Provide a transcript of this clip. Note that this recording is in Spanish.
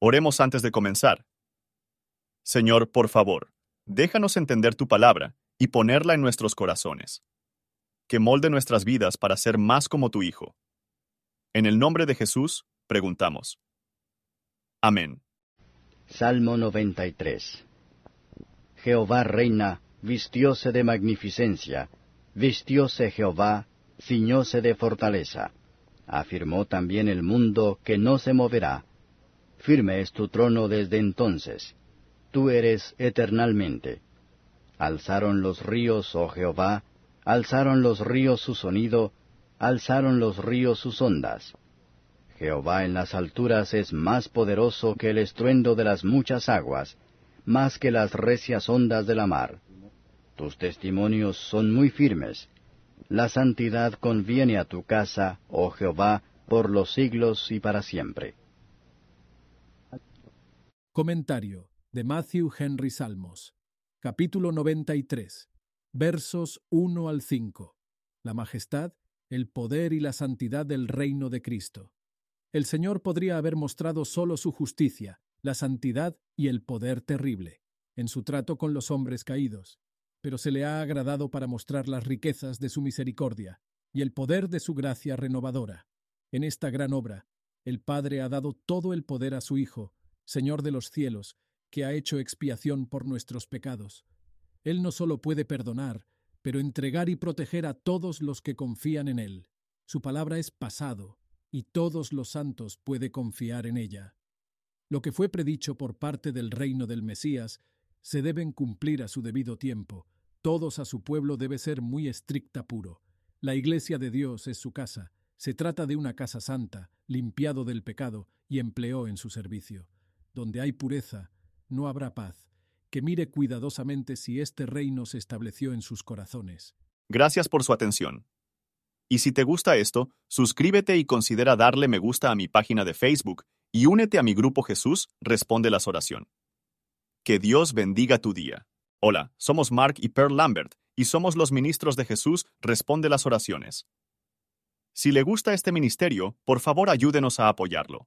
Oremos antes de comenzar. Señor, por favor, déjanos entender tu palabra y ponerla en nuestros corazones. Que molde nuestras vidas para ser más como tu Hijo. En el nombre de Jesús, preguntamos. Amén. Salmo 93 Jehová reina, vistióse de magnificencia, vistióse Jehová, ciñóse de fortaleza. Afirmó también el mundo que no se moverá. Firme es tu trono desde entonces. Tú eres eternalmente. Alzaron los ríos, oh Jehová, alzaron los ríos su sonido, alzaron los ríos sus ondas. Jehová en las alturas es más poderoso que el estruendo de las muchas aguas, más que las recias ondas de la mar. Tus testimonios son muy firmes. La santidad conviene a tu casa, oh Jehová, por los siglos y para siempre. Comentario de Matthew Henry Salmos, capítulo 93, versos 1 al 5. La majestad, el poder y la santidad del reino de Cristo. El Señor podría haber mostrado solo su justicia, la santidad y el poder terrible, en su trato con los hombres caídos, pero se le ha agradado para mostrar las riquezas de su misericordia y el poder de su gracia renovadora. En esta gran obra, el Padre ha dado todo el poder a su Hijo, Señor de los cielos, que ha hecho expiación por nuestros pecados. Él no solo puede perdonar, pero entregar y proteger a todos los que confían en Él. Su palabra es pasado, y todos los santos puede confiar en ella. Lo que fue predicho por parte del reino del Mesías se deben cumplir a su debido tiempo. Todos a su pueblo debe ser muy estricta puro. La iglesia de Dios es su casa. Se trata de una casa santa, limpiado del pecado y empleó en su servicio. Donde hay pureza, no habrá paz. Que mire cuidadosamente si este reino se estableció en sus corazones. Gracias por su atención. Y si te gusta esto, suscríbete y considera darle me gusta a mi página de Facebook y únete a mi grupo Jesús Responde las Oración. Que Dios bendiga tu día. Hola, somos Mark y Pearl Lambert, y somos los ministros de Jesús Responde las Oraciones. Si le gusta este ministerio, por favor ayúdenos a apoyarlo.